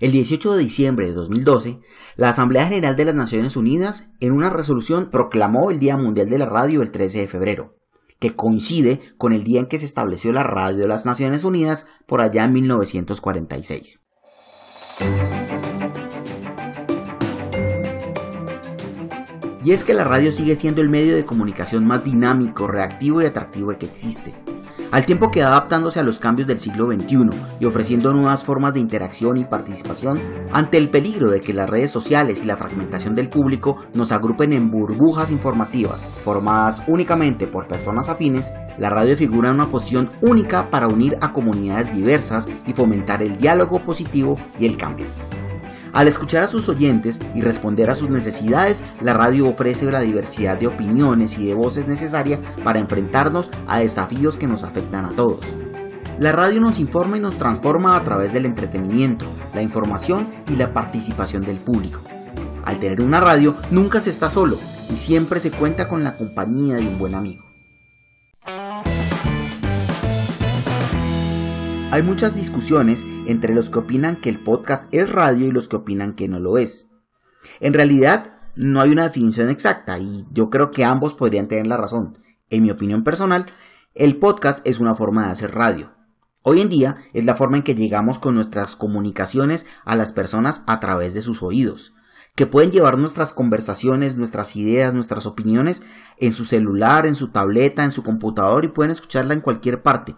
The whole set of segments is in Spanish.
El 18 de diciembre de 2012, la Asamblea General de las Naciones Unidas en una resolución proclamó el Día Mundial de la Radio el 13 de febrero, que coincide con el día en que se estableció la Radio de las Naciones Unidas por allá en 1946. Y es que la radio sigue siendo el medio de comunicación más dinámico, reactivo y atractivo que existe al tiempo que adaptándose a los cambios del siglo XXI y ofreciendo nuevas formas de interacción y participación, ante el peligro de que las redes sociales y la fragmentación del público nos agrupen en burbujas informativas formadas únicamente por personas afines, la radio figura en una posición única para unir a comunidades diversas y fomentar el diálogo positivo y el cambio. Al escuchar a sus oyentes y responder a sus necesidades, la radio ofrece la diversidad de opiniones y de voces necesaria para enfrentarnos a desafíos que nos afectan a todos. La radio nos informa y nos transforma a través del entretenimiento, la información y la participación del público. Al tener una radio nunca se está solo y siempre se cuenta con la compañía de un buen amigo. Hay muchas discusiones entre los que opinan que el podcast es radio y los que opinan que no lo es. En realidad, no hay una definición exacta y yo creo que ambos podrían tener la razón. En mi opinión personal, el podcast es una forma de hacer radio. Hoy en día es la forma en que llegamos con nuestras comunicaciones a las personas a través de sus oídos, que pueden llevar nuestras conversaciones, nuestras ideas, nuestras opiniones en su celular, en su tableta, en su computador y pueden escucharla en cualquier parte,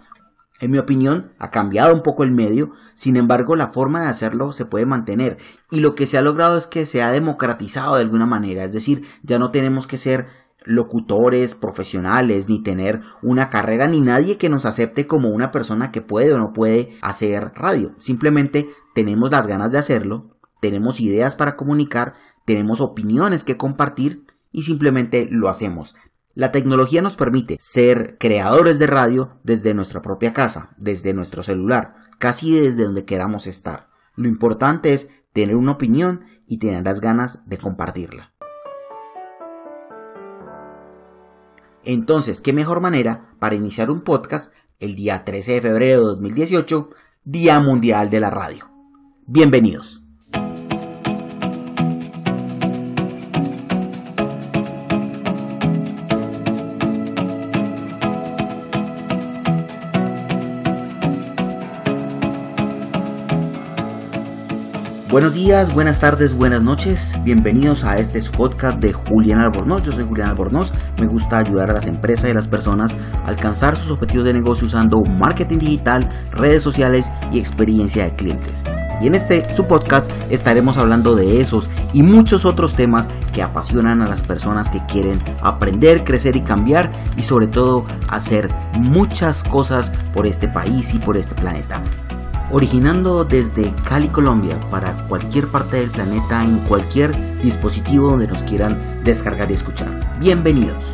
en mi opinión, ha cambiado un poco el medio, sin embargo la forma de hacerlo se puede mantener y lo que se ha logrado es que se ha democratizado de alguna manera, es decir, ya no tenemos que ser locutores profesionales ni tener una carrera ni nadie que nos acepte como una persona que puede o no puede hacer radio, simplemente tenemos las ganas de hacerlo, tenemos ideas para comunicar, tenemos opiniones que compartir y simplemente lo hacemos. La tecnología nos permite ser creadores de radio desde nuestra propia casa, desde nuestro celular, casi desde donde queramos estar. Lo importante es tener una opinión y tener las ganas de compartirla. Entonces, ¿qué mejor manera para iniciar un podcast el día 13 de febrero de 2018, Día Mundial de la Radio? Bienvenidos. Buenos días, buenas tardes, buenas noches. Bienvenidos a este podcast de Julián Albornoz. Yo soy Julián Albornoz. Me gusta ayudar a las empresas y a las personas a alcanzar sus objetivos de negocio usando marketing digital, redes sociales y experiencia de clientes. Y en este su podcast estaremos hablando de esos y muchos otros temas que apasionan a las personas que quieren aprender, crecer y cambiar y sobre todo hacer muchas cosas por este país y por este planeta originando desde Cali, Colombia, para cualquier parte del planeta en cualquier dispositivo donde nos quieran descargar y escuchar. Bienvenidos.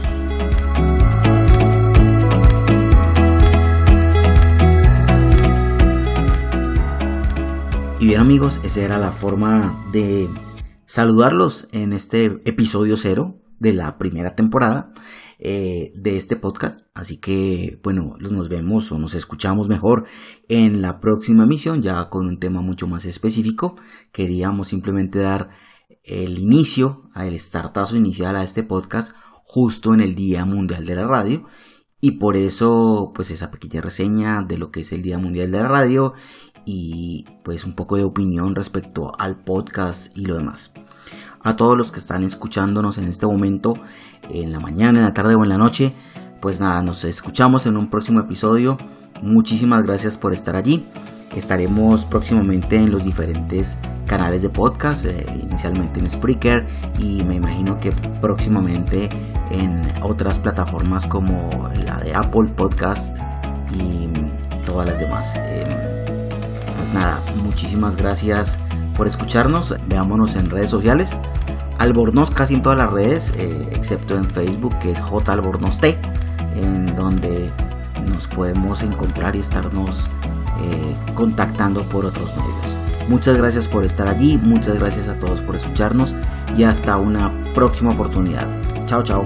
Y bien amigos, esa era la forma de saludarlos en este episodio cero de la primera temporada. Eh, de este podcast. Así que, bueno, nos vemos o nos escuchamos mejor en la próxima emisión, ya con un tema mucho más específico. Queríamos simplemente dar el inicio, el startazo inicial a este podcast justo en el Día Mundial de la Radio. Y por eso, pues esa pequeña reseña de lo que es el Día Mundial de la Radio y pues un poco de opinión respecto al podcast y lo demás. A todos los que están escuchándonos en este momento, en la mañana, en la tarde o en la noche. Pues nada, nos escuchamos en un próximo episodio. Muchísimas gracias por estar allí. Estaremos próximamente en los diferentes canales de podcast, eh, inicialmente en Spreaker y me imagino que próximamente en otras plataformas como la de Apple Podcast y todas las demás. Em, pues nada, muchísimas gracias por escucharnos. Veámonos en redes sociales. Albornoz casi en todas las redes, eh, excepto en Facebook, que es J Albornoz T, en donde nos podemos encontrar y estarnos eh, contactando por otros medios. Muchas gracias por estar allí, muchas gracias a todos por escucharnos y hasta una próxima oportunidad. Chao, chao.